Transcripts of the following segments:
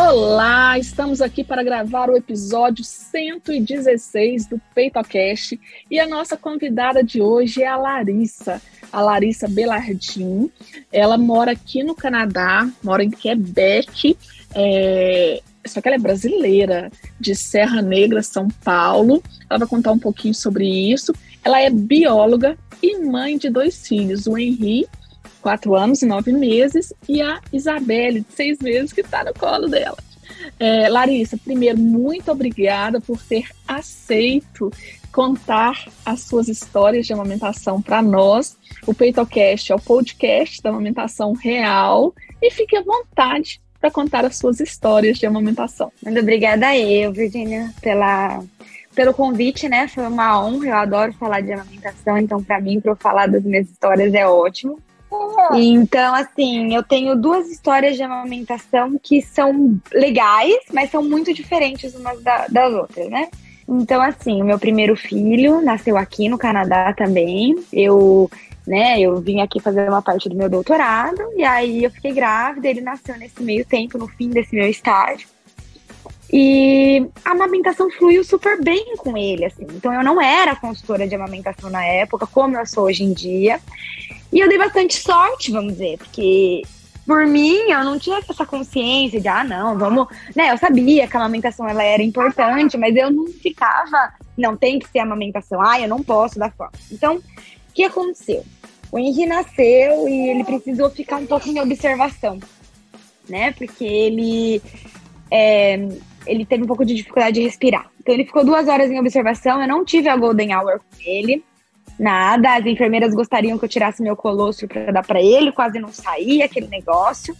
Olá, estamos aqui para gravar o episódio 116 do PeitoCast e a nossa convidada de hoje é a Larissa, a Larissa Belardim. Ela mora aqui no Canadá, mora em Quebec, é... só que ela é brasileira, de Serra Negra, São Paulo. Ela vai contar um pouquinho sobre isso. Ela é bióloga e mãe de dois filhos, o Henri quatro anos e nove meses, e a Isabelle, de seis meses, que está no colo dela. É, Larissa, primeiro, muito obrigada por ter aceito contar as suas histórias de amamentação para nós. O PeitoCast é o podcast da amamentação real e fique à vontade para contar as suas histórias de amamentação. Muito obrigada eu, Virginia, pela pelo convite, né? Foi uma honra. Eu adoro falar de amamentação, então para mim, para eu falar das minhas histórias é ótimo. Então, assim, eu tenho duas histórias de amamentação que são legais, mas são muito diferentes umas da, das outras, né? Então, assim, o meu primeiro filho nasceu aqui no Canadá também. Eu, né, eu vim aqui fazer uma parte do meu doutorado e aí eu fiquei grávida, ele nasceu nesse meio tempo, no fim desse meu estágio. E a amamentação fluiu super bem com ele, assim. Então eu não era consultora de amamentação na época, como eu sou hoje em dia. E eu dei bastante sorte, vamos dizer, porque por mim eu não tinha essa consciência de, ah, não, vamos. Né, eu sabia que a amamentação ela era importante, mas eu não ficava, não, tem que ser amamentação, ah, eu não posso dar forma. Então, o que aconteceu? O Henry nasceu e ele precisou ficar um pouco em observação, né? Porque ele. É, ele teve um pouco de dificuldade de respirar. Então ele ficou duas horas em observação. Eu não tive a golden hour com ele, nada. As enfermeiras gostariam que eu tirasse meu colostro para dar para ele, quase não saía aquele negócio.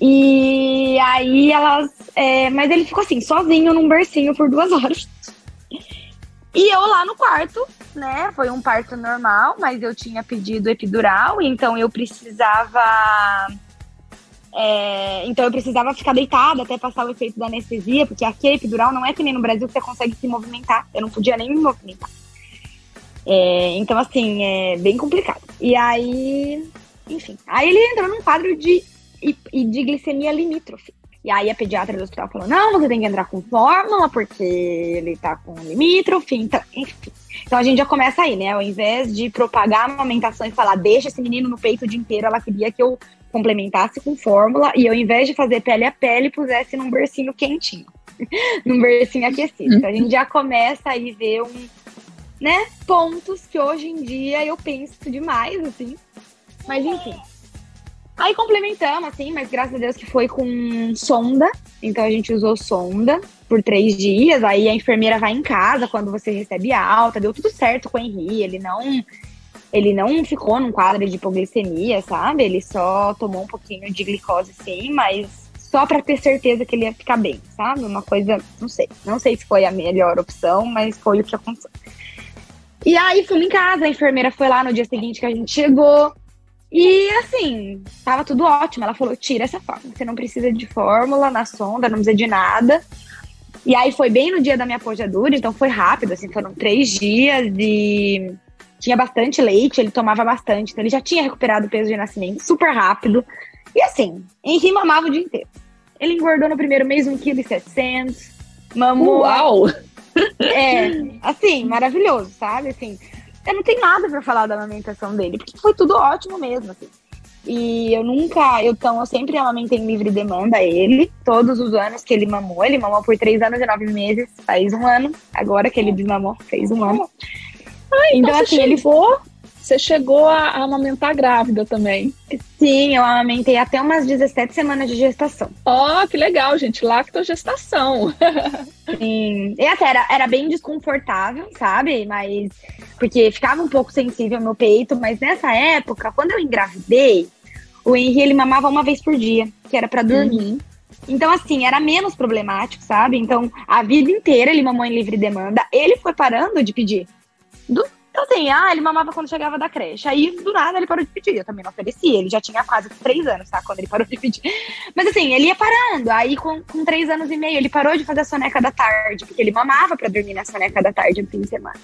E aí elas. É, mas ele ficou assim, sozinho num bercinho por duas horas. E eu lá no quarto, né? Foi um parto normal, mas eu tinha pedido epidural, então eu precisava é, então eu precisava ficar deitada até passar o efeito da anestesia, porque aqui a epidural não é que nem no Brasil que você consegue se movimentar. Eu não podia nem me movimentar. É, então, assim, é bem complicado. E aí, enfim. Aí ele entrou num quadro de, de glicemia limítrofe. E aí a pediatra do hospital falou: não, você tem que entrar com fórmula, porque ele tá com limítrofe, então, enfim. Então a gente já começa aí, né? Ao invés de propagar a amamentação e falar, deixa esse menino no peito o dia inteiro, ela queria que eu complementasse com fórmula e ao invés de fazer pele a pele, pusesse num bercinho quentinho, num bercinho aquecido. Então a gente já começa aí ver um, né, pontos que hoje em dia eu penso demais, assim. Mas enfim. Aí complementamos, assim, mas graças a Deus que foi com sonda. Então a gente usou sonda por três dias. Aí a enfermeira vai em casa quando você recebe alta. Deu tudo certo com o Henri. Ele não ele não ficou num quadro de hipoglicemia, sabe? Ele só tomou um pouquinho de glicose, sim, mas só para ter certeza que ele ia ficar bem, sabe? Uma coisa, não sei. Não sei se foi a melhor opção, mas foi o que aconteceu. E aí fomos em casa, a enfermeira foi lá no dia seguinte que a gente chegou. E assim, tava tudo ótimo. Ela falou: tira essa fórmula, você não precisa de fórmula na sonda, não precisa de nada. E aí foi bem no dia da minha pojadura, então foi rápido, assim, foram três dias de tinha bastante leite, ele tomava bastante, então ele já tinha recuperado o peso de nascimento super rápido. E assim, Henri mamava o dia inteiro. Ele engordou no primeiro mês 1,7 kg, mamou. Uau! É, assim, maravilhoso, sabe? Assim, eu não tenho nada para falar da amamentação dele, porque foi tudo ótimo mesmo, assim. E eu nunca, eu, então, eu sempre amamentei em livre demanda ele. Todos os anos que ele mamou, ele mamou por três anos e nove meses, faz um ano. Agora que ele desmamou, fez um ano. Ah, então, então assim, ele chegou, você chegou a, a amamentar grávida também. Sim, eu amamentei até umas 17 semanas de gestação. Ó, oh, que legal, gente. Lactogestação. Sim. E até era, era bem desconfortável, sabe? Mas. Porque ficava um pouco sensível no peito, mas nessa época, quando eu engravidei, o Henry ele mamava uma vez por dia, que era para dormir. Uhum. Então, assim, era menos problemático, sabe? Então, a vida inteira ele mamou em livre demanda. Ele foi parando de pedir Do, então, assim, ah, ele mamava quando chegava da creche. Aí, do nada, ele parou de pedir. Eu também não oferecia. Ele já tinha quase três anos, tá? Quando ele parou de pedir. Mas, assim, ele ia parando. Aí, com, com três anos e meio, ele parou de fazer a soneca da tarde, porque ele mamava pra dormir na soneca da tarde no fim de semana.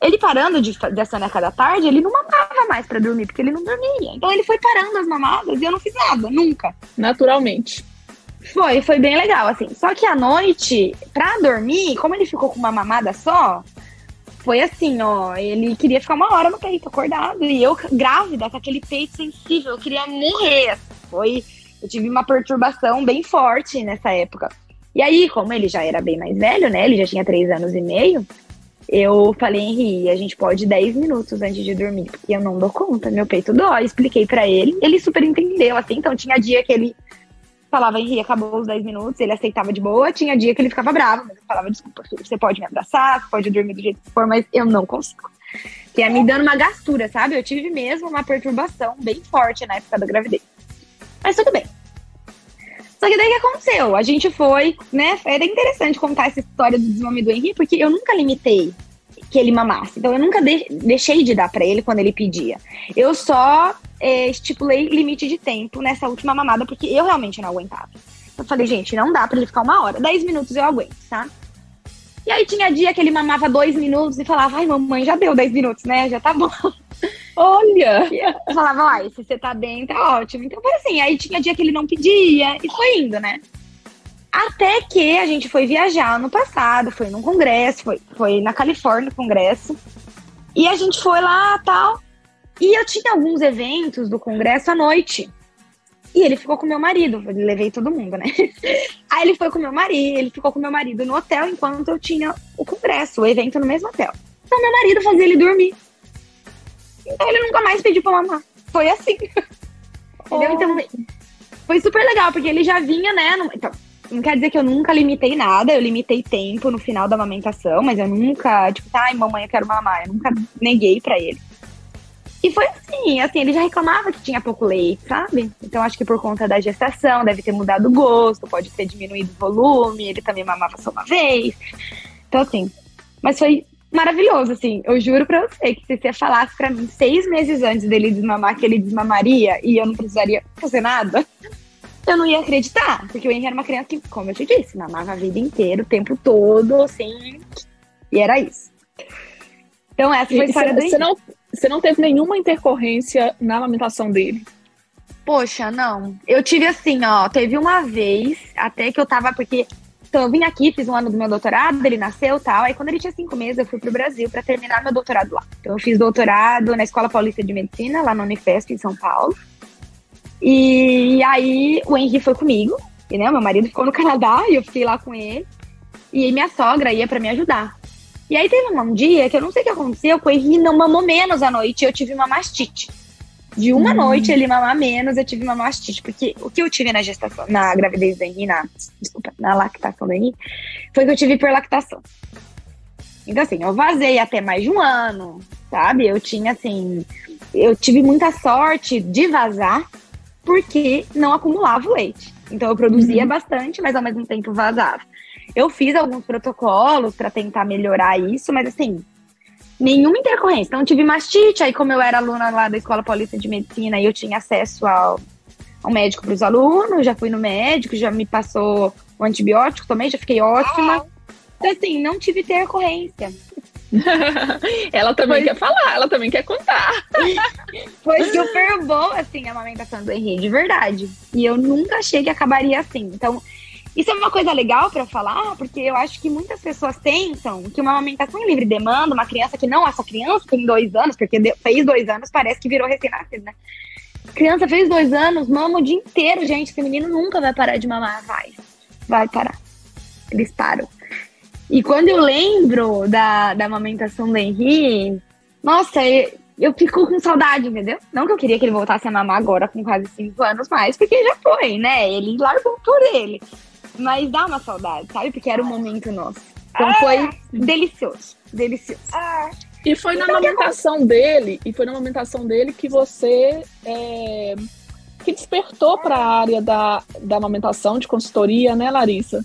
Ele parando de soneca da tarde, ele não mamava mais pra dormir, porque ele não dormia. Então, ele foi parando as mamadas e eu não fiz nada, nunca. Naturalmente. Foi, foi bem legal, assim. Só que à noite, pra dormir, como ele ficou com uma mamada só, foi assim, ó. Ele queria ficar uma hora no peito, acordado. E eu, grávida, com aquele peito sensível, eu queria morrer. Foi. Eu tive uma perturbação bem forte nessa época. E aí, como ele já era bem mais velho, né? Ele já tinha três anos e meio. Eu falei, Henri, a gente pode 10 minutos antes de dormir, porque eu não dou conta, meu peito dói. Expliquei para ele, ele super entendeu, assim. Então, tinha dia que ele falava, Henri, acabou os 10 minutos, ele aceitava de boa. Tinha dia que ele ficava bravo, mas eu falava, desculpa, filho, você pode me abraçar, pode dormir do jeito que for, mas eu não consigo. Que ia me dando uma gastura, sabe? Eu tive mesmo uma perturbação bem forte na época da gravidez. Mas tudo bem. Só que daí o que aconteceu? A gente foi, né? Era interessante contar essa história do desmame do Henri, porque eu nunca limitei que ele mamasse. Então eu nunca de deixei de dar para ele quando ele pedia. Eu só é, estipulei limite de tempo nessa última mamada, porque eu realmente não aguentava. Eu falei, gente, não dá para ele ficar uma hora. Dez minutos eu aguento, tá? E aí tinha dia que ele mamava dois minutos e falava, ai, mamãe, já deu dez minutos, né? Já tá bom. Olha! Eu falava, ai, se você tá bem, tá ótimo. Então foi assim, aí tinha dia que ele não pedia e foi indo, né? Até que a gente foi viajar no passado, foi num congresso, foi, foi na Califórnia, congresso. E a gente foi lá tal. E eu tinha alguns eventos do congresso à noite. E ele ficou com meu marido, eu levei todo mundo, né? Aí ele foi com meu marido, ele ficou com meu marido no hotel enquanto eu tinha o congresso, o evento no mesmo hotel. Então meu marido fazia ele dormir. Então ele nunca mais pediu pra mamar. Foi assim. Entendeu? Então foi super legal, porque ele já vinha, né? No... Então, não quer dizer que eu nunca limitei nada, eu limitei tempo no final da amamentação, mas eu nunca, tipo, ai, mamãe, eu quero mamar. Eu nunca neguei para ele. E foi assim, assim, ele já reclamava que tinha pouco leite, sabe? Então acho que por conta da gestação, deve ter mudado o gosto, pode ter diminuído o volume, ele também mamava só uma vez. Então, assim, mas foi maravilhoso, assim. Eu juro pra você que se você falasse pra mim seis meses antes dele desmamar que ele desmamaria e eu não precisaria fazer nada, eu não ia acreditar. Porque o Henry era uma criança que, como eu te disse, mamava a vida inteira, o tempo todo, assim. E era isso. Então, essa foi a história do Você não, você não teve nenhuma intercorrência na amamentação dele? Poxa, não. Eu tive assim, ó, teve uma vez, até que eu tava, porque então, eu vim aqui, fiz um ano do meu doutorado, ele nasceu tal. Aí, quando ele tinha cinco meses, eu fui pro Brasil para terminar meu doutorado lá. Então, eu fiz doutorado na Escola Paulista de Medicina, lá no Unifesp, em São Paulo. E aí, o Henri foi comigo. E, né, meu marido ficou no Canadá e eu fiquei lá com ele. E minha sogra ia para me ajudar. E aí, teve um dia que eu não sei o que aconteceu, que o Henri não mamou menos à noite e eu tive uma mastite. De uma hum. noite ele mamar menos, eu tive uma mastite. Porque o que eu tive na gestação, na gravidez do Henri, na, desculpa, na lactação do Henri, foi que eu tive hiperlactação. Então, assim, eu vazei até mais de um ano, sabe? Eu tinha, assim, eu tive muita sorte de vazar porque não acumulava o leite. Então, eu produzia uhum. bastante, mas ao mesmo tempo vazava. Eu fiz alguns protocolos para tentar melhorar isso, mas assim, nenhuma intercorrência. Então, tive mastite, aí como eu era aluna lá da Escola Paulista de Medicina e eu tinha acesso ao, ao médico para os alunos, já fui no médico, já me passou o antibiótico também, já fiquei ótima. Então, assim, não tive intercorrência. ela também quer falar, ela também quer contar. Foi super bom, assim, a amamentação do Henrique, de verdade. E eu nunca achei que acabaria assim. Então, isso é uma coisa legal para falar, porque eu acho que muitas pessoas pensam que uma amamentação em livre demanda, uma criança que não, essa criança tem dois anos, porque fez dois anos, parece que virou recém-nascido, né? Criança fez dois anos, mama o dia inteiro, gente. Esse menino nunca vai parar de mamar. Vai, vai parar. Eles param. E quando eu lembro da, da amamentação do Henri, nossa, eu, eu fico com saudade, entendeu? Não que eu queria que ele voltasse a mamar agora com quase cinco anos mais, porque já foi, né? Ele largou por ele. Mas dá uma saudade, sabe? Porque era o momento nosso. Então foi ah. delicioso. Delicioso. Ah. E foi na então, amamentação dele, e foi na amamentação dele que você é, que despertou para a área da, da amamentação, de consultoria, né, Larissa?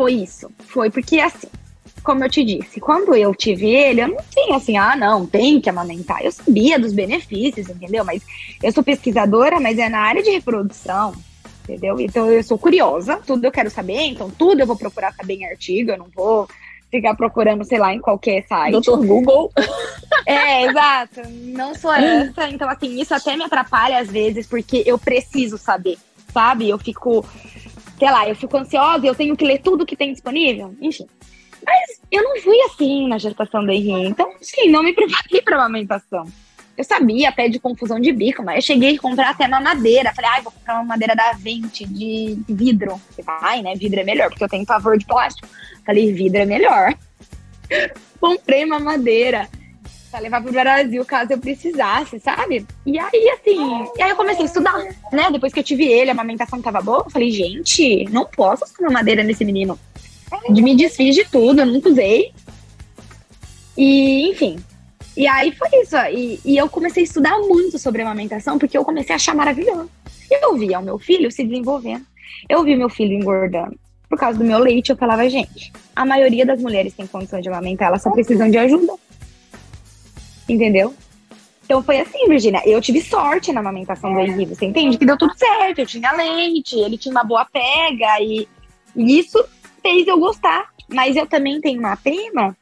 Foi isso. Foi porque assim, como eu te disse, quando eu tive ele, eu não tinha assim, ah, não, tem que amamentar. Eu sabia dos benefícios, entendeu? Mas eu sou pesquisadora, mas é na área de reprodução, entendeu? Então eu sou curiosa, tudo eu quero saber, então tudo eu vou procurar saber em artigo, eu não vou ficar procurando, sei lá, em qualquer site. Doutor Google. É, exato. Não sou essa. Então, assim, isso até me atrapalha às vezes, porque eu preciso saber, sabe? Eu fico, sei lá, eu fico ansiosa e eu tenho que ler tudo que tem disponível. Enfim. Mas eu não fui assim na gestação do Henrique. Então, sim, não me preparei para amamentação. Eu sabia até de confusão de bico, mas eu cheguei a comprar até uma madeira. Falei, ai, ah, vou comprar uma madeira da Vente de vidro. Vai, né? Vidro é melhor, porque eu tenho pavor de plástico. Falei, vidro é melhor. Comprei uma madeira pra levar pro Brasil caso eu precisasse, sabe? E aí, assim, e aí eu comecei a estudar, né? Depois que eu tive ele, a amamentação tava boa, eu falei, gente, não posso usar uma madeira nesse menino. De me desfiz de tudo, eu nunca usei. E, enfim. E aí foi isso. E, e eu comecei a estudar muito sobre amamentação, porque eu comecei a achar maravilhoso. Eu via o meu filho se desenvolvendo. Eu vi meu filho engordando. Por causa do meu leite, eu falava, gente, a maioria das mulheres tem condição de amamentar, elas só precisam de ajuda. Entendeu? Então foi assim, Virginia. Eu tive sorte na amamentação do Henrique, você entende? Que deu tudo certo. Eu tinha leite, ele tinha uma boa pega e, e isso fez eu gostar. Mas eu também tenho uma prima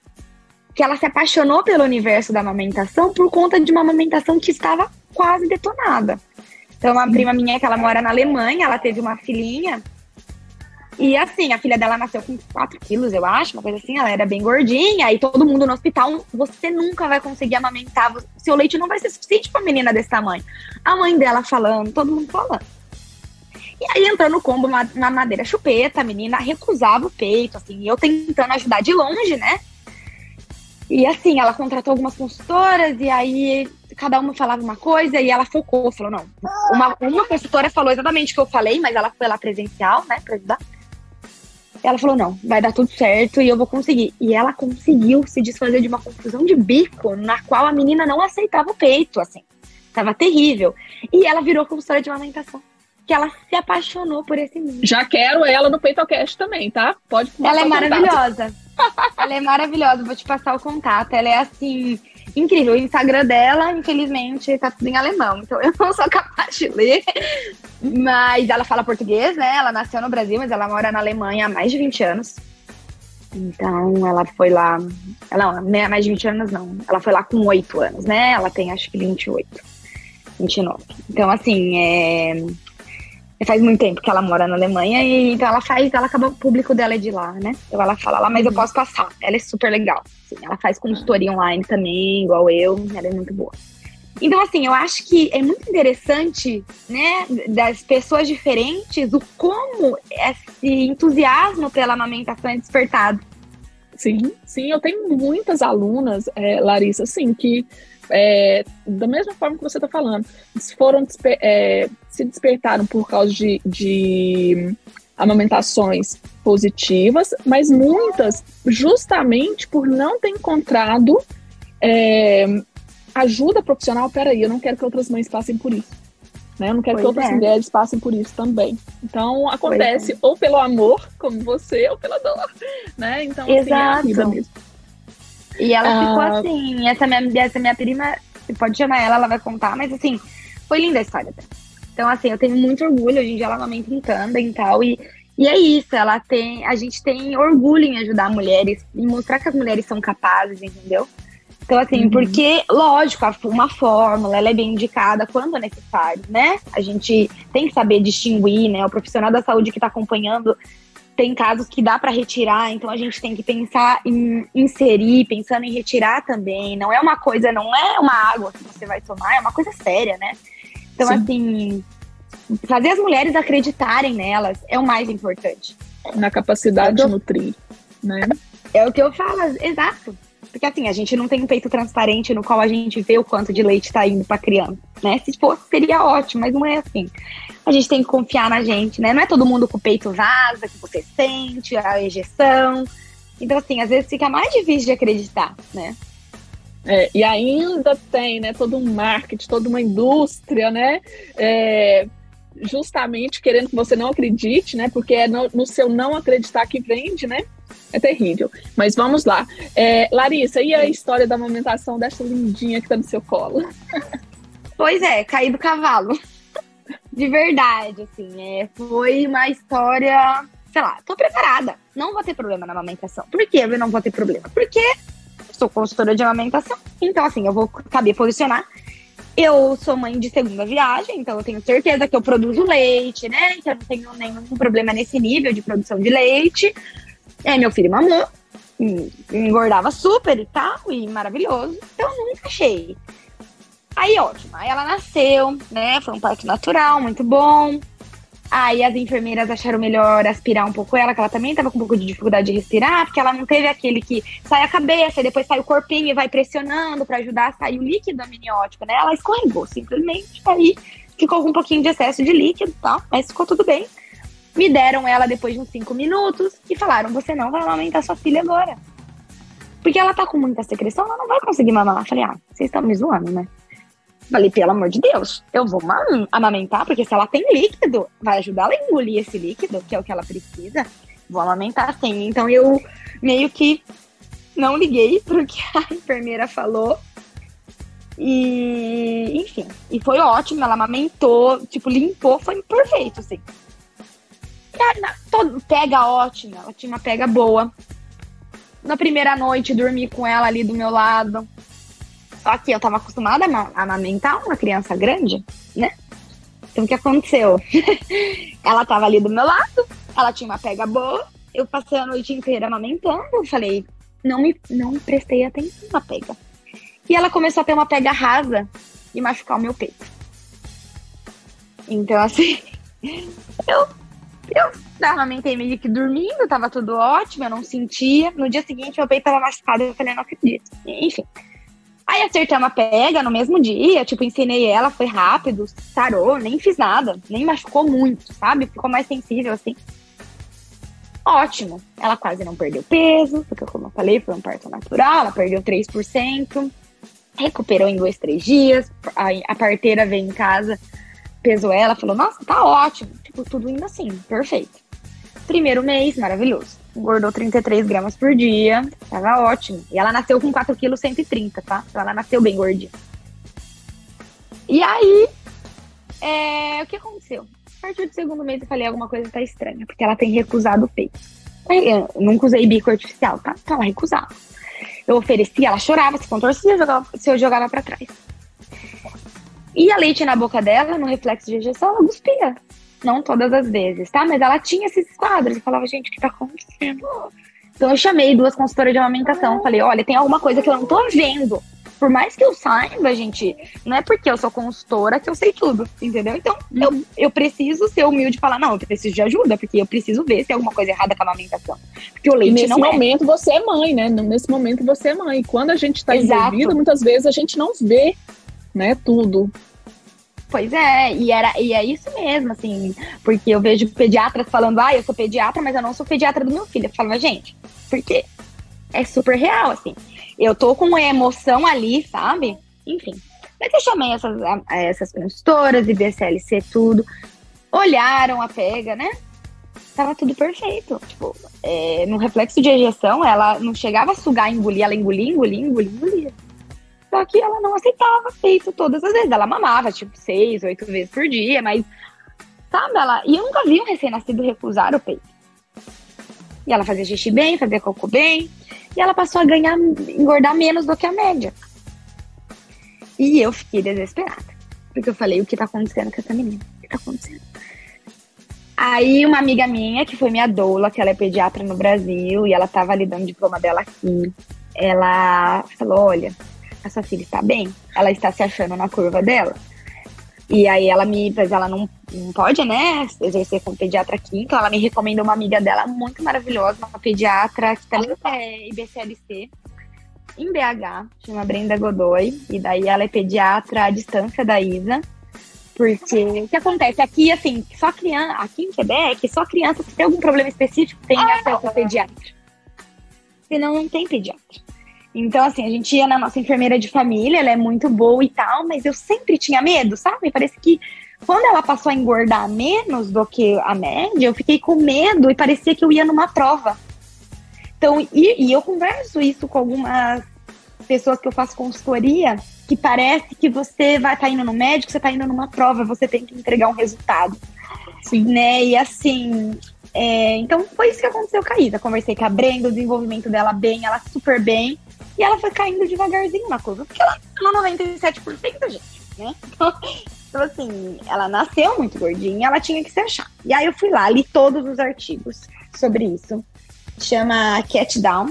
que ela se apaixonou pelo universo da amamentação por conta de uma amamentação que estava quase detonada. Então, uma prima minha que ela mora na Alemanha, ela teve uma filhinha e assim, a filha dela nasceu com 4 quilos, eu acho, uma coisa assim, ela era bem gordinha, e todo mundo no hospital, você nunca vai conseguir amamentar, seu leite não vai ser suficiente pra menina desse tamanho. A mãe dela falando, todo mundo falando. E aí entrou no combo na madeira chupeta, a menina recusava o peito, assim, eu tentando ajudar de longe, né? E assim, ela contratou algumas consultoras, e aí cada uma falava uma coisa, e ela focou, falou, não. Uma, uma consultora falou exatamente o que eu falei, mas ela foi lá presencial, né, pra ajudar. Ela falou: não, vai dar tudo certo e eu vou conseguir. E ela conseguiu se desfazer de uma confusão de bico na qual a menina não aceitava o peito, assim. Tava terrível. E ela virou consultora de amamentação. Que ela se apaixonou por esse mundo. Já quero ela no PeitoCast também, tá? Pode Ela é maravilhosa. ela é maravilhosa, vou te passar o contato. Ela é assim incrível. O Instagram dela, infelizmente, tá tudo em alemão. Então eu não sou capaz de ler. Mas ela fala português, né? Ela nasceu no Brasil, mas ela mora na Alemanha há mais de 20 anos. Então ela foi lá. Ela não, é mais de 20 anos, não. Ela foi lá com 8 anos, né? Ela tem acho que 28. 29. Então, assim, é, faz muito tempo que ela mora na Alemanha e então ela faz, ela acaba o público dela é de lá, né? Então ela fala lá, mas eu uhum. posso passar. Ela é super legal. Assim, ela faz consultoria online também, igual eu, ela é muito boa. Então, assim, eu acho que é muito interessante, né, das pessoas diferentes, o como esse entusiasmo pela amamentação é despertado. Sim, sim, eu tenho muitas alunas, é, Larissa, assim, que é, da mesma forma que você está falando, foram é, se despertaram por causa de, de amamentações positivas, mas muitas justamente por não ter encontrado é, ajuda profissional. Peraí, eu não quero que outras mães passem por isso. Né? Eu não quero pois que outras é. mulheres passem por isso também. Então, acontece é. ou pelo amor, como você, ou pela dor. Né? Então, Exato. assim, é a vida mesmo. E ela ah. ficou assim, essa minha, essa minha prima, você pode chamar ela, ela vai contar, mas assim, foi linda a história dela. Então, assim, eu tenho muito orgulho, hoje em dia ela amamenta em tandem e tal, e, e é isso, ela tem, a gente tem orgulho em ajudar mulheres, e mostrar que as mulheres são capazes, entendeu? Então, assim, uhum. porque, lógico, uma fórmula, ela é bem indicada quando é necessário, né? A gente tem que saber distinguir, né? O profissional da saúde que está acompanhando tem casos que dá para retirar, então a gente tem que pensar em inserir, pensando em retirar também. Não é uma coisa, não é uma água que você vai tomar, é uma coisa séria, né? Então, Sim. assim, fazer as mulheres acreditarem nelas é o mais importante. Na capacidade de nutrir, né? É o que eu falo, exato. Porque assim, a gente não tem um peito transparente no qual a gente vê o quanto de leite está indo para criança, né? Se fosse, seria ótimo, mas não é assim. A gente tem que confiar na gente, né? Não é todo mundo com o peito vaza, que você sente, a ejeção. Então, assim, às vezes fica mais difícil de acreditar, né? É, e ainda tem, né, todo um marketing, toda uma indústria, né, é, justamente querendo que você não acredite, né, porque é no, no seu não acreditar que vende, né, É terrível. Mas vamos lá. É, Larissa, e a história da amamentação dessa lindinha que tá no seu colo? Pois é, caí do cavalo. De verdade, assim. É, foi uma história, sei lá, tô preparada. Não vou ter problema na amamentação. Por que eu não vou ter problema? Porque sou consultora de amamentação. Então, assim, eu vou saber posicionar. Eu sou mãe de segunda viagem, então eu tenho certeza que eu produzo leite, né? Que eu não tenho nenhum problema nesse nível de produção de leite. É, meu filho mamou, engordava super e tal, e maravilhoso. Então nunca achei. Aí, ótimo. Aí ela nasceu, né? Foi um parto natural, muito bom. Aí as enfermeiras acharam melhor aspirar um pouco ela, que ela também estava com um pouco de dificuldade de respirar, porque ela não teve aquele que sai a cabeça e depois sai o corpinho e vai pressionando para ajudar a sair o líquido amniótico, né? Ela escorregou simplesmente, aí ficou com um pouquinho de excesso de líquido e tal, mas ficou tudo bem. Me deram ela depois de uns cinco minutos e falaram: você não vai amamentar sua filha agora. Porque ela tá com muita secreção, ela não vai conseguir mamar. Eu falei: ah, vocês estão me zoando, né? Falei, pelo amor de Deus, eu vou amamentar, porque se ela tem líquido, vai ajudar ela a engolir esse líquido, que é o que ela precisa. Vou amamentar sim. Então eu meio que não liguei pro que a enfermeira falou. E, enfim, e foi ótimo, ela amamentou, tipo, limpou, foi perfeito, assim. Todo, pega ótima, ela tinha uma pega boa. Na primeira noite, dormi com ela ali do meu lado. Só que eu tava acostumada a amamentar uma criança grande, né? Então o que aconteceu? ela tava ali do meu lado, ela tinha uma pega boa, eu passei a noite inteira amamentando, falei, não me não prestei atenção na pega. E ela começou a ter uma pega rasa e machucar o meu peito. Então, assim, eu, eu amamentei meio que dormindo, tava tudo ótimo, eu não sentia. No dia seguinte, meu peito tava machucado, eu falei, não acredito. Enfim, Aí acertei uma pega no mesmo dia, tipo, ensinei ela, foi rápido, sarou, nem fiz nada, nem machucou muito, sabe? Ficou mais sensível assim. Ótimo. Ela quase não perdeu peso, porque como eu falei, foi um parto natural, ela perdeu 3%, recuperou em dois, três dias. A, a parteira veio em casa, pesou ela, falou: Nossa, tá ótimo. Tipo, tudo indo assim, perfeito. Primeiro mês, maravilhoso engordou 33 gramas por dia, tava ótimo. E ela nasceu com 4 quilos 130, tá? Então ela nasceu bem gordinha. E aí, é, o que aconteceu? A partir do segundo mês eu falei, alguma coisa tá estranha, porque ela tem recusado o peito. Eu nunca usei bico artificial, tá? Então ela recusava. Eu oferecia, ela chorava, se contorcia se eu jogava pra trás. E a leite na boca dela, no reflexo de ejeção, ela cuspia. Não todas as vezes, tá? Mas ela tinha esses quadros. Eu falava, gente, o que tá acontecendo? Então eu chamei duas consultoras de amamentação. Falei, olha, tem alguma coisa que eu não tô vendo. Por mais que eu saiba, gente, não é porque eu sou consultora que eu sei tudo, entendeu? Então, eu, eu preciso ser humilde e falar, não, eu preciso de ajuda, porque eu preciso ver se tem alguma coisa errada com a amamentação. Porque o leite nesse não é. momento é. você é mãe, né? Nesse momento você é mãe. Quando a gente tá envolvida, muitas vezes a gente não vê, né, tudo. Pois é, e, era, e é isso mesmo, assim, porque eu vejo pediatras falando, ah, eu sou pediatra, mas eu não sou pediatra do meu filho. Eu falava, gente, por quê? É super real, assim. Eu tô com uma emoção ali, sabe? Enfim. Mas eu chamei essas, essas consultoras, IBCLC, tudo. Olharam a pega, né? Tava tudo perfeito. Tipo, é, no reflexo de ejeção, ela não chegava a sugar, engolir, ela engolia, engolia, engolia, engolia. Só que ela não aceitava peito todas as vezes. Ela mamava, tipo, seis, oito vezes por dia, mas, sabe, ela. E eu nunca vi um recém-nascido recusar o peito. E ela fazia xixi bem, fazia cocô bem. E ela passou a ganhar, engordar menos do que a média. E eu fiquei desesperada. Porque eu falei, o que tá acontecendo com essa menina? O que tá acontecendo? Aí uma amiga minha, que foi minha doula, que ela é pediatra no Brasil, e ela tava ali dando diploma dela aqui, ela falou, olha, a sua filha está bem? Ela está se achando na curva dela? E aí ela me, pois ela não, não pode, né, exercer como pediatra aqui, então ela me recomenda uma amiga dela muito maravilhosa, uma pediatra que também é IBCLC, em BH, chama Brenda Godoy, e daí ela é pediatra à distância da Isa, porque o que acontece aqui, assim, só criança, aqui em Quebec, só criança que tem algum problema específico tem acesso a pediatra. Senão não tem pediatra. Então, assim, a gente ia na nossa enfermeira de família, ela é muito boa e tal, mas eu sempre tinha medo, sabe? Parece que quando ela passou a engordar menos do que a média, eu fiquei com medo e parecia que eu ia numa prova. Então, e, e eu converso isso com algumas pessoas que eu faço consultoria, que parece que você vai estar tá indo no médico, você está indo numa prova, você tem que entregar um resultado. Sim. Né? E assim, é, então foi isso que aconteceu com a Isa. Conversei com a Brenda, o desenvolvimento dela bem, ela super bem. E ela foi caindo devagarzinho na curva, porque ela tá no 97%, gente, né? Então, assim, ela nasceu muito gordinha, ela tinha que se achar. E aí eu fui lá, li todos os artigos sobre isso. Chama Cat Down,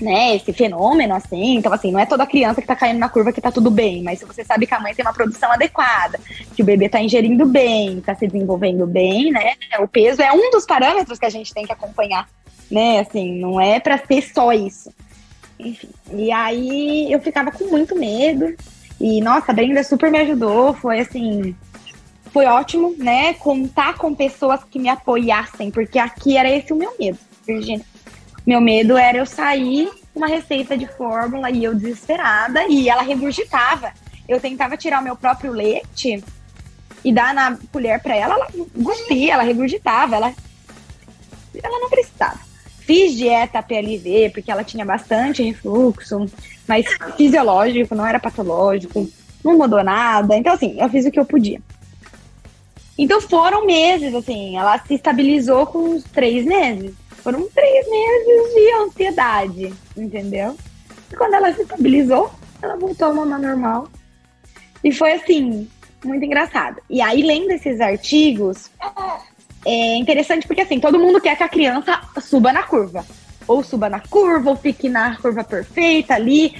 né, esse fenômeno, assim. Então, assim, não é toda criança que tá caindo na curva que tá tudo bem, mas se você sabe que a mãe tem uma produção adequada, que o bebê tá ingerindo bem, tá se desenvolvendo bem, né, o peso é um dos parâmetros que a gente tem que acompanhar, né, assim, não é para ser só isso. Enfim, e aí eu ficava com muito medo, e nossa, a Brenda super me ajudou, foi assim, foi ótimo, né, contar com pessoas que me apoiassem, porque aqui era esse o meu medo, Virginia. Meu medo era eu sair uma receita de fórmula e eu desesperada e ela regurgitava. Eu tentava tirar o meu próprio leite e dar na colher para ela, ela cuspia, ela regurgitava, ela ela não precisava. Fiz dieta PLV porque ela tinha bastante refluxo, mas fisiológico, não era patológico, não mudou nada. Então assim, eu fiz o que eu podia. Então foram meses, assim, ela se estabilizou com uns três meses. Foram três meses de ansiedade, entendeu? E quando ela se estabilizou, ela voltou a mamar normal. E foi assim, muito engraçado. E aí, lendo esses artigos, é interessante porque assim, todo mundo quer que a criança suba na curva. Ou suba na curva, ou fique na curva perfeita ali.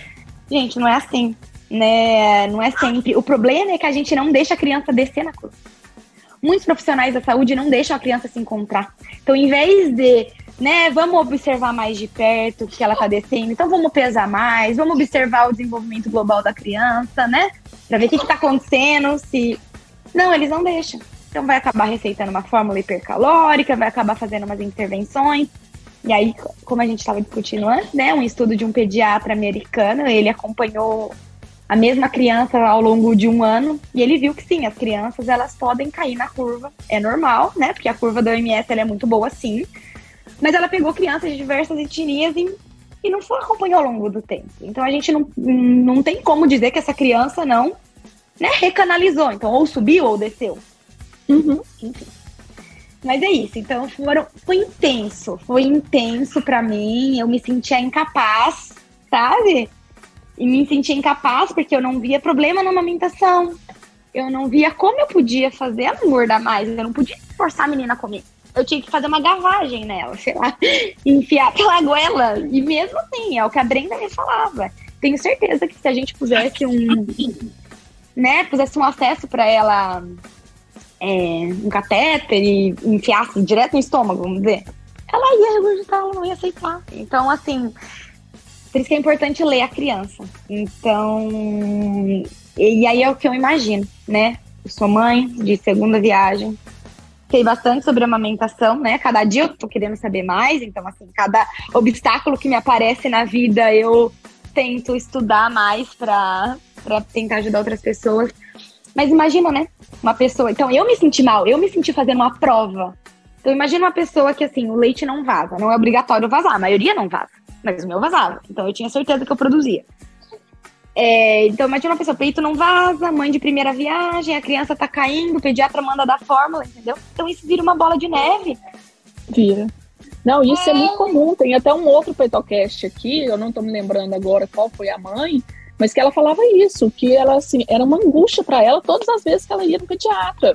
Gente, não é assim. Né? Não é sempre. O problema é que a gente não deixa a criança descer na curva. Muitos profissionais da saúde não deixam a criança se encontrar. Então, em vez de né? Vamos observar mais de perto o que ela tá descendo. Então vamos pesar mais, vamos observar o desenvolvimento global da criança, né? Pra ver o que, que tá acontecendo, se. Não, eles não deixam. Então vai acabar receitando uma fórmula hipercalórica, vai acabar fazendo umas intervenções. E aí, como a gente estava discutindo antes, né? Um estudo de um pediatra americano, ele acompanhou a mesma criança ao longo de um ano e ele viu que sim, as crianças elas podem cair na curva, é normal, né? Porque a curva da OMS ela é muito boa sim, mas ela pegou crianças de diversas etnias e, e não foi acompanhar ao longo do tempo. Então a gente não, não tem como dizer que essa criança não né, recanalizou. Então, ou subiu ou desceu. Uhum. Mas é isso. Então foram, foi intenso. Foi intenso para mim. Eu me sentia incapaz, sabe? E me sentia incapaz porque eu não via problema na amamentação. Eu não via como eu podia fazer ela engordar mais. Eu não podia forçar a menina a comer eu tinha que fazer uma garragem nela, sei lá, enfiar pela goela. E mesmo assim, é o que a Brenda me falava. Tenho certeza que se a gente pusesse um, né, pusesse um acesso para ela, é, um catéter e enfiasse direto no estômago, vamos dizer, ela ia regurgitar, ela não ia aceitar. Então, assim, por isso que é importante ler a criança. Então, e aí é o que eu imagino, né? Eu sou mãe de segunda viagem, Sei bastante sobre amamentação, né? Cada dia eu tô querendo saber mais, então, assim, cada obstáculo que me aparece na vida eu tento estudar mais para tentar ajudar outras pessoas. Mas imagina, né? Uma pessoa. Então, eu me senti mal, eu me senti fazendo uma prova. Então, imagina uma pessoa que, assim, o leite não vaza. Não é obrigatório vazar, a maioria não vaza. Mas o meu vazava. Então, eu tinha certeza que eu produzia. É, então, imagina uma pessoa, peito não vaza, mãe de primeira viagem, a criança tá caindo, o pediatra manda dar fórmula, entendeu? Então isso vira uma bola de neve. Vira. Não, isso é, é muito comum. Tem até um outro petocast aqui, eu não tô me lembrando agora qual foi a mãe, mas que ela falava isso, que ela assim, era uma angústia para ela todas as vezes que ela ia no pediatra,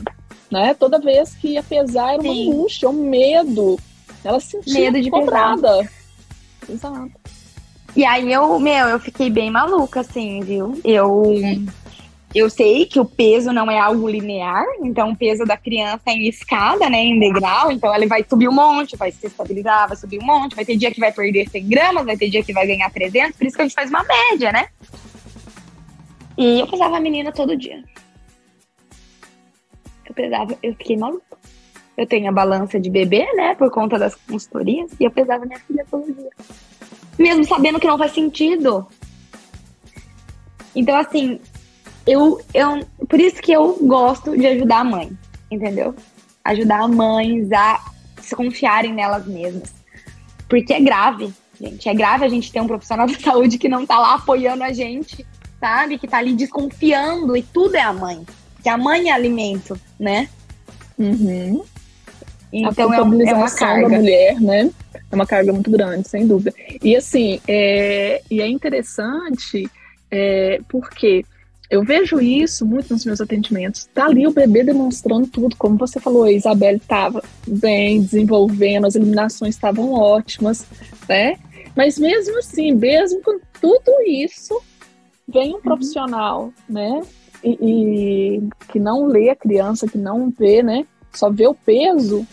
né? Toda vez que ia pesar era uma Sim. angústia, um medo. Ela se sentia medo de comprada. Exato. E aí eu, meu, eu fiquei bem maluca, assim, viu? Eu. Eu sei que o peso não é algo linear, então o peso da criança é em escada, né, em degrau, então ele vai subir um monte, vai se estabilizar, vai subir um monte, vai ter dia que vai perder 100 gramas, vai ter dia que vai ganhar 300, por isso que a gente faz uma média, né? E eu pesava a menina todo dia. Eu pesava, eu fiquei maluca. Eu tenho a balança de bebê, né, por conta das consultorias, e eu pesava minha filha todo dia mesmo sabendo que não faz sentido. Então, assim, eu, eu. Por isso que eu gosto de ajudar a mãe, entendeu? Ajudar mães a se confiarem nelas mesmas. Porque é grave, gente. É grave a gente ter um profissional de saúde que não tá lá apoiando a gente, sabe? Que tá ali desconfiando e tudo é a mãe. Que a mãe é alimento, né? Uhum. Então a é, é uma carga. da mulher, né? É uma carga muito grande, sem dúvida. E assim, é, e é interessante é, porque eu vejo isso muito nos meus atendimentos. Tá ali o bebê demonstrando tudo, como você falou, a Isabelle estava bem desenvolvendo, as eliminações estavam ótimas, né? Mas mesmo assim, mesmo com tudo isso, vem um uhum. profissional, né? E, e, que não lê a criança, que não vê, né? Só vê o peso.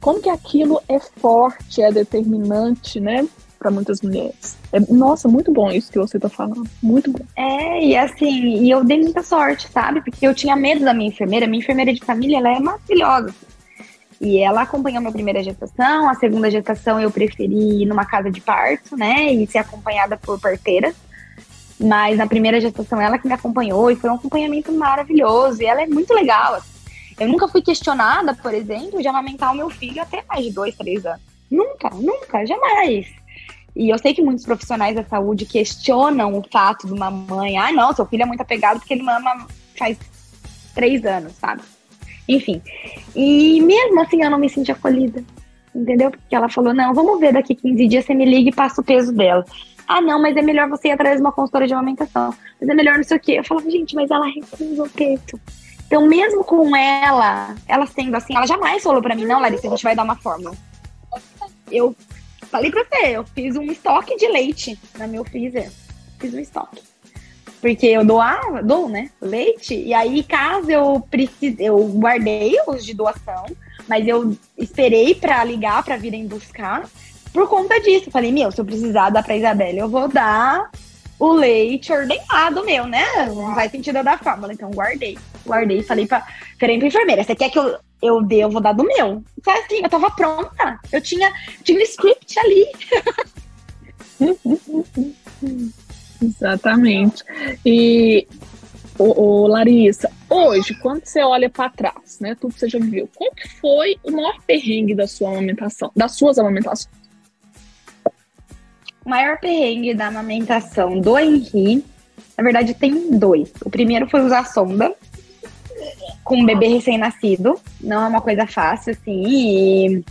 Como que aquilo é forte, é determinante, né? para muitas mulheres. É, nossa, muito bom isso que você tá falando. Muito bom. É, e assim, e eu dei muita sorte, sabe? Porque eu tinha medo da minha enfermeira. Minha enfermeira de família, ela é maravilhosa. E ela acompanhou minha primeira gestação, a segunda gestação eu preferi ir numa casa de parto, né? E ser acompanhada por parteira. Mas na primeira gestação ela que me acompanhou e foi um acompanhamento maravilhoso. E ela é muito legal. Eu nunca fui questionada, por exemplo, de amamentar o meu filho até mais de dois, três anos. Nunca, nunca, jamais. E eu sei que muitos profissionais da saúde questionam o fato de uma mãe, ah, não, seu filho é muito apegado porque ele mama faz três anos, sabe? Enfim. E mesmo assim eu não me senti acolhida. Entendeu? Porque ela falou, não, vamos ver daqui 15 dias você me liga e passa o peso dela. Ah, não, mas é melhor você ir atrás de uma consultora de amamentação. Mas é melhor não sei o quê. Eu falava, gente, mas ela recusa o peito. Então, mesmo com ela, ela sendo assim, ela jamais falou para mim, não, Larissa, a gente vai dar uma fórmula. Eu Falei pra você, eu fiz um estoque de leite na meu freezer. Fiz um estoque. Porque eu dou, dou, né, leite, e aí caso eu precise, eu guardei os de doação, mas eu esperei para ligar para virem buscar por conta disso. Falei, meu, se eu precisar dar pra Isabelle, eu vou dar o leite ordenado meu, né? Não faz sentido eu dar fórmula. Então guardei. Guardei e falei pra, falei pra enfermeira, você quer que eu eu dei, eu vou dar do meu. Então, assim, eu tava pronta. Eu tinha, tinha um script ali. Exatamente. E, o, Larissa, hoje, quando você olha para trás, né, tudo que você já viu, qual que foi o maior perrengue da sua amamentação, das suas amamentações? O maior perrengue da amamentação do Henri, na verdade, tem dois. O primeiro foi usar sonda, com um bebê recém-nascido. Não é uma coisa fácil, assim. E,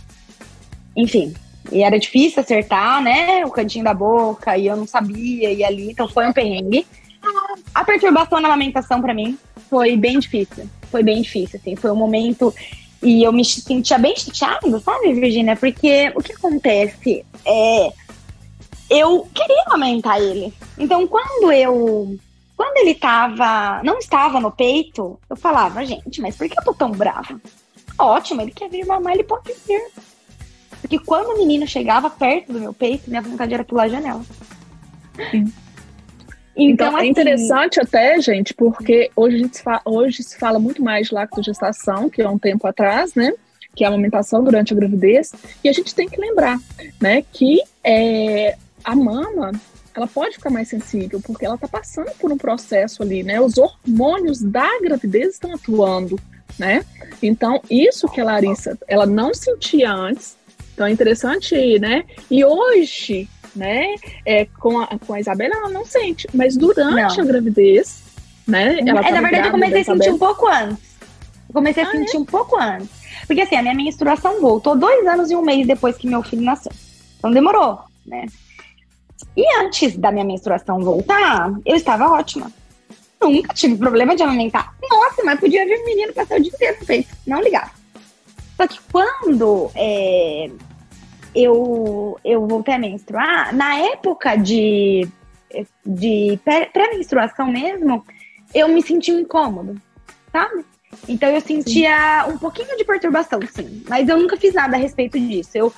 enfim, e era difícil acertar, né? O cantinho da boca, e eu não sabia, e ali, então foi um perrengue. A perturbação na amamentação para mim foi bem difícil. Foi bem difícil, assim. Foi um momento. E eu me sentia bem chateada, sabe, Virginia? Porque o que acontece é. Eu queria amamentar ele. Então, quando eu quando ele tava, não estava no peito, eu falava, gente, mas por que eu tô tão brava? Ótimo, ele quer vir mamar, ele pode vir. Porque quando o menino chegava perto do meu peito, minha vontade era pular a janela. Sim. Então, então é assim, interessante até, gente, porque hoje, se fala, hoje se fala muito mais de lactogestação, que é um tempo atrás, né? Que é a amamentação durante a gravidez. E a gente tem que lembrar, né? Que é, a mama, ela pode ficar mais sensível, porque ela está passando por um processo ali, né? Os hormônios da gravidez estão atuando, né? Então, isso que a Larissa, ela não sentia antes, então é interessante, né? E hoje, né, é, com, a, com a Isabela, ela não sente, mas durante não. a gravidez, né? Ela é, na verdade, eu comecei a sentir um pouco antes. Eu comecei a ah, sentir é? um pouco antes. Porque assim, a minha menstruação voltou dois anos e um mês depois que meu filho nasceu. Então demorou, né? E antes da minha menstruação voltar, eu estava ótima. Nunca tive problema de amamentar. Nossa, mas podia vir um menino passar o dia inteiro no peito. Não ligar. Só que quando é, eu, eu voltei a menstruar, na época de, de pré-menstruação mesmo, eu me senti um incômodo, sabe? Então eu sentia sim. um pouquinho de perturbação, sim. Mas eu nunca fiz nada a respeito disso. Eu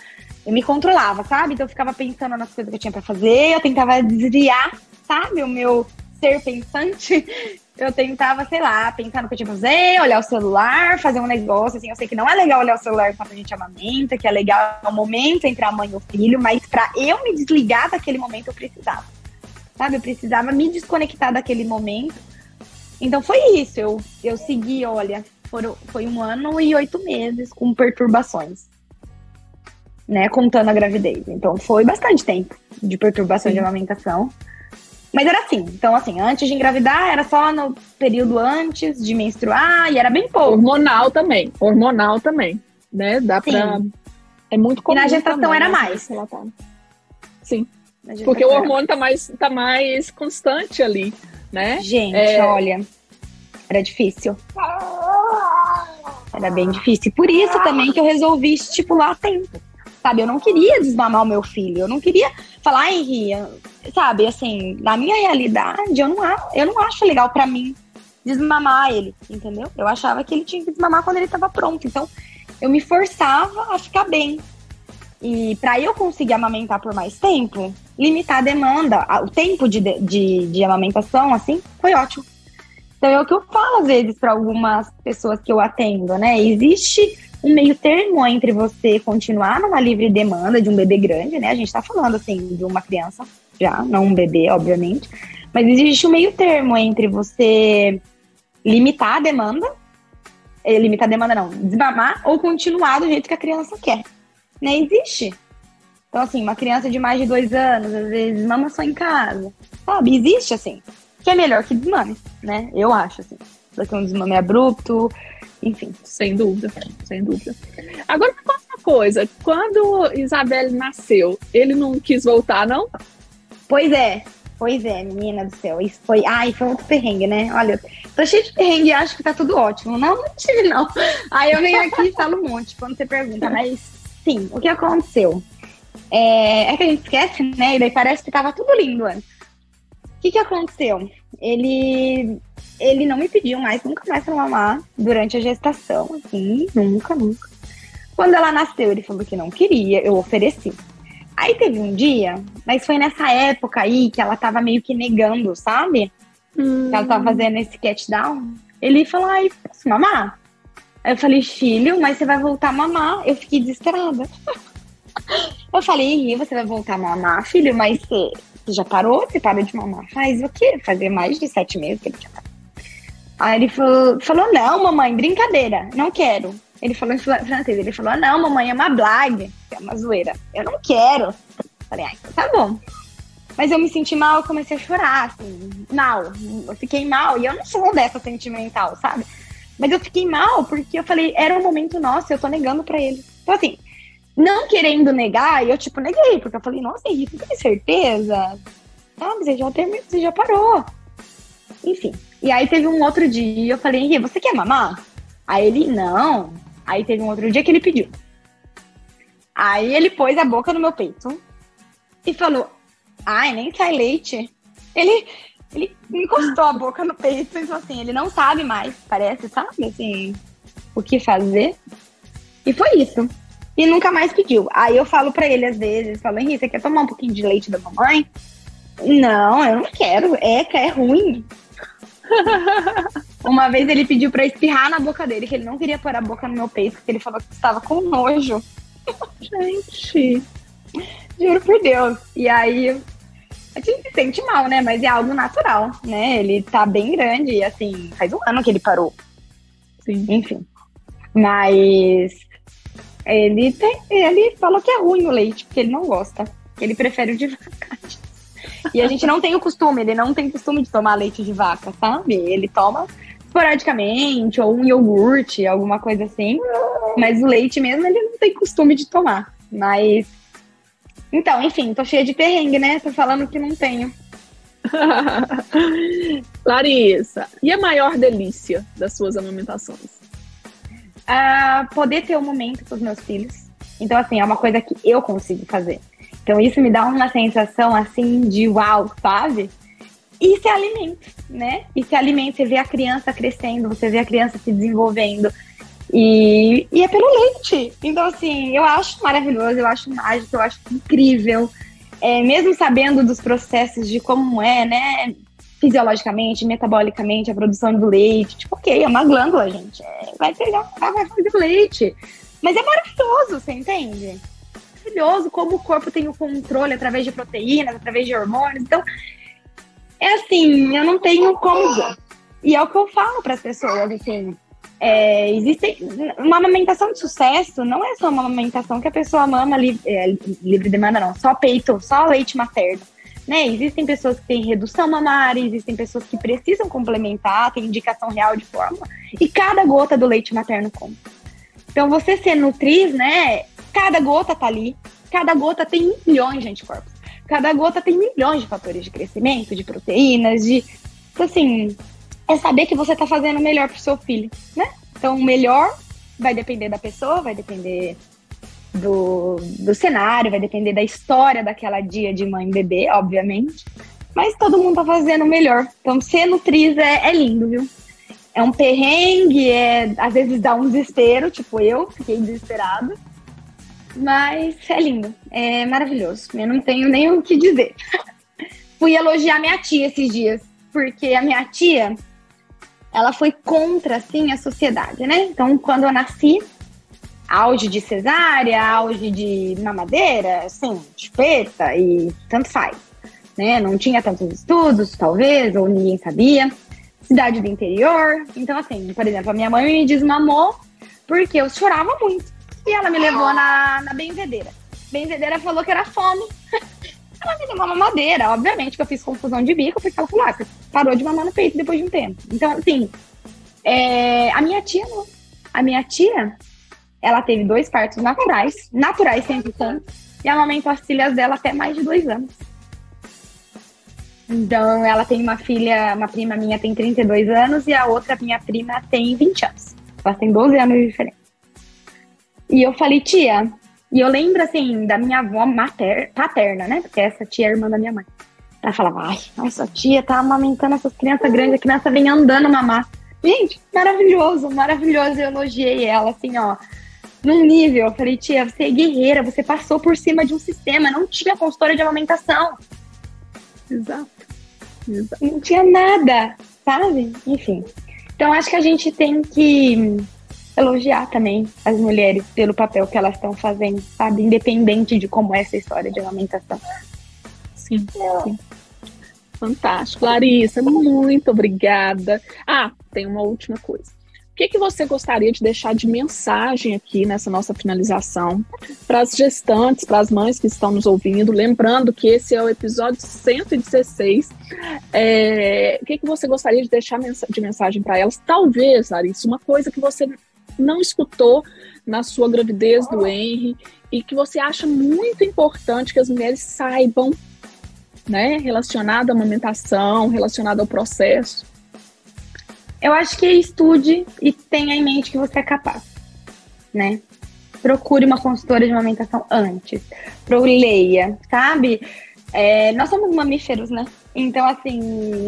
eu me controlava, sabe? Então eu ficava pensando nas coisas que eu tinha para fazer, eu tentava desviar, sabe? O meu ser pensante. Eu tentava, sei lá, pensar no que eu tinha pra fazer, olhar o celular, fazer um negócio, assim. Eu sei que não é legal olhar o celular quando a gente amamenta, que é legal o momento entre a mãe e o filho, mas pra eu me desligar daquele momento eu precisava. Sabe? Eu precisava me desconectar daquele momento. Então foi isso. Eu, eu segui, olha, foram, foi um ano e oito meses com perturbações. Né? Contando a gravidez. Então foi bastante tempo de perturbação Sim. de amamentação. Mas era assim, então assim, antes de engravidar era só no período antes de menstruar e era bem pouco. Hormonal também, hormonal também, né? Dá Sim. pra... É muito comum E na gestação também, era né? mais. Sim, porque o hormônio tá mais, tá mais constante ali, né? Gente, é... olha, era difícil. Era bem difícil. Por isso também que eu resolvi estipular tempo. Sabe, eu não queria desmamar o meu filho. Eu não queria falar, Henri, sabe, assim, na minha realidade, eu não, eu não acho legal para mim desmamar ele, entendeu? Eu achava que ele tinha que desmamar quando ele estava pronto. Então, eu me forçava a ficar bem. E para eu conseguir amamentar por mais tempo, limitar a demanda, o tempo de, de, de amamentação, assim, foi ótimo. Então é o que eu falo às vezes para algumas pessoas que eu atendo, né? Existe um meio termo entre você continuar numa livre demanda de um bebê grande, né? A gente está falando assim de uma criança já, não um bebê, obviamente, mas existe um meio termo entre você limitar a demanda, eh, limitar a demanda não, desmamar ou continuar do jeito que a criança quer. Né? Existe. Então, assim, uma criança de mais de dois anos, às vezes, mama só em casa. Sabe? Existe, assim. Que é melhor que desmame, né? Eu acho, assim. Do que um desmame abrupto, enfim. Sem dúvida, sem dúvida. Agora, me conta uma coisa. Quando Isabelle nasceu, ele não quis voltar, não? Pois é. Pois é, menina do céu. Isso foi. Ai, foi outro perrengue, né? Olha, tô cheio de perrengue acho que tá tudo ótimo. Não, não tive, não. Aí eu venho aqui e falo um monte quando você pergunta, mas sim, o que aconteceu? É, é que a gente esquece, né? E daí parece que tava tudo lindo antes. O que, que aconteceu? Ele, ele não me pediu mais, nunca mais pra mamar durante a gestação, assim, nunca, nunca. Quando ela nasceu, ele falou que não queria, eu ofereci. Aí teve um dia, mas foi nessa época aí que ela tava meio que negando, sabe? Hum. Que ela tava fazendo esse cat down. Ele falou, ai, posso mamar? Aí eu falei, filho, mas você vai voltar a mamar. Eu fiquei desesperada. eu falei, você vai voltar a mamar, filho, mas você já parou? Você parou de mamar? Faz o quê? Fazia mais de sete meses que ele. Aí ele falou, falou, não, mamãe, brincadeira, não quero. Ele falou em francês, ele falou, não, mamãe, é uma blague, é uma zoeira. Eu não quero. Falei, então tá bom. Mas eu me senti mal, eu comecei a chorar, assim, mal. Eu fiquei mal, e eu não sou dessa sentimental, sabe? Mas eu fiquei mal porque eu falei, era um momento nosso, eu tô negando para ele. Então, assim, não querendo negar, eu, tipo, neguei, porque eu falei, nossa, Henrique, tem certeza? Ah, você já terminou, você já parou. Enfim. E aí teve um outro dia, eu falei, Henrique, você quer mamar? Aí ele, não. Aí teve um outro dia que ele pediu. Aí ele pôs a boca no meu peito e falou, ai, nem sai leite. Ele, ele encostou a boca no peito e falou assim, ele não sabe mais, parece, sabe, assim, o que fazer. E foi isso. E nunca mais pediu. Aí eu falo para ele às vezes, falo, Henrique, você quer tomar um pouquinho de leite da mamãe? Não, eu não quero. É, é ruim. Uma vez ele pediu para espirrar na boca dele, que ele não queria pôr a boca no meu peito, porque ele falou que estava com nojo. Gente, juro por Deus. E aí a gente se sente mal, né? Mas é algo natural, né? Ele tá bem grande e assim, faz um ano que ele parou. Sim. Enfim. Mas ele, tem, ele falou que é ruim o leite, porque ele não gosta. Ele prefere o de vaca. E a gente não tem o costume, ele não tem costume de tomar leite de vaca, sabe? Ele toma esporadicamente, ou um iogurte, alguma coisa assim. Mas o leite mesmo ele não tem costume de tomar. Mas então, enfim, tô cheia de perrengue, né? Tô falando que não tenho. Larissa, e a maior delícia das suas amamentações? Uh, poder ter um momento com os meus filhos. Então, assim, é uma coisa que eu consigo fazer. Então, isso me dá uma sensação, assim, de uau, sabe? E se alimenta, né? E se alimenta, você vê a criança crescendo, você vê a criança se desenvolvendo. E, e é pelo leite. Então, assim, eu acho maravilhoso, eu acho mágico, eu acho incrível. É, mesmo sabendo dos processos de como é, né? Fisiologicamente, metabolicamente, a produção do leite. Tipo, ok, é uma glândula, gente. É, vai pegar, vai fazer leite. Mas é maravilhoso, você entende? Maravilhoso como o corpo tem o controle através de proteínas, através de hormônios. Então, é assim, eu não tenho como. E é o que eu falo para as pessoas, assim é, existe uma amamentação de sucesso, não é só uma amamentação que a pessoa mama li, é, livre demanda, não, só peito, só leite materno. Né? Existem pessoas que têm redução mamária, existem pessoas que precisam complementar, tem indicação real de fórmula, e cada gota do leite materno conta. Então, você ser nutriz, né? Cada gota tá ali, cada gota tem milhões de anticorpos, cada gota tem milhões de fatores de crescimento, de proteínas, de. Então, assim, é saber que você está fazendo o melhor para o seu filho, né? Então, o melhor vai depender da pessoa, vai depender do, do cenário, vai depender da história daquela dia de mãe e bebê, obviamente. Mas todo mundo tá fazendo o melhor. Então, ser nutriz é, é lindo, viu? É um perrengue, é, às vezes dá um desespero, tipo eu, fiquei desesperada. Mas é lindo, é maravilhoso. Eu não tenho nem o que dizer. Fui elogiar minha tia esses dias, porque a minha tia, ela foi contra, assim, a sociedade, né? Então, quando eu nasci, auge de cesárea, auge de mamadeira, assim, chupeta e tanto faz, né? Não tinha tantos estudos, talvez, ou ninguém sabia. Cidade do interior. Então, assim, por exemplo, a minha mãe me desmamou porque eu chorava muito. E ela me levou na, na benzedeira. Benzedeira falou que era fome. ela me deu uma mamadeira. Obviamente que eu fiz confusão de bico, porque falou, ah, parou de mamar no peito depois de um tempo. Então, assim, é, a minha tia não. A minha tia, ela teve dois partos naturais, naturais 100%, e amamentou as filhas dela até mais de dois anos. Então, ela tem uma filha, uma prima minha tem 32 anos e a outra minha prima tem 20 anos. Elas têm 12 anos de diferença. E eu falei, tia, e eu lembro, assim, da minha avó mater, paterna, né? Porque essa tia é irmã da minha mãe. Ela falava, ai, nossa tia tá amamentando essas crianças grandes, a criança vem andando mamar. Gente, maravilhoso, maravilhoso. Eu elogiei ela, assim, ó, num nível. Eu falei, tia, você é guerreira, você passou por cima de um sistema, não tinha consultória de amamentação. Exato. Exato. Não tinha nada, sabe? Enfim. Então, acho que a gente tem que elogiar também as mulheres pelo papel que elas estão fazendo, sabe? Independente de como é essa história de amamentação. Sim, sim. Fantástico. Larissa, muito obrigada. Ah, tem uma última coisa. Que, que você gostaria de deixar de mensagem aqui nessa nossa finalização para as gestantes, para as mães que estão nos ouvindo? Lembrando que esse é o episódio 116. É, o que, que você gostaria de deixar de mensagem para elas? Talvez, Larissa, uma coisa que você não escutou na sua gravidez do Henry e que você acha muito importante que as mulheres saibam, né, relacionado à amamentação, relacionado ao processo? Eu acho que estude e tenha em mente que você é capaz, né? Procure uma consultora de amamentação antes. Leia, sabe? É, nós somos mamíferos, né? Então, assim,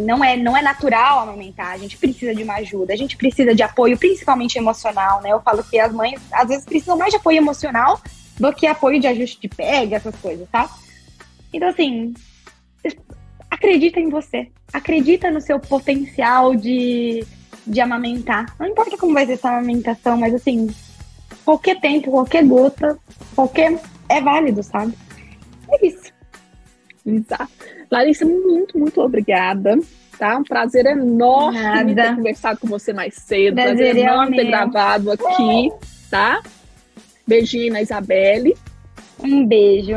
não é, não é natural amamentar, a gente precisa de uma ajuda, a gente precisa de apoio, principalmente emocional, né? Eu falo que as mães, às vezes, precisam mais de apoio emocional do que apoio de ajuste de pega, essas coisas, tá? Então, assim, acredita em você, acredita no seu potencial de, de amamentar. Não importa como vai ser essa amamentação, mas, assim, qualquer tempo, qualquer gota, qualquer. é válido, sabe? É isso. Exato. Larissa, muito, muito obrigada. Tá? Um prazer enorme Nada. ter conversado com você mais cedo. Prazer, prazer é enorme ter gravado aqui, tá? Beijinho na Isabelle. Um beijo.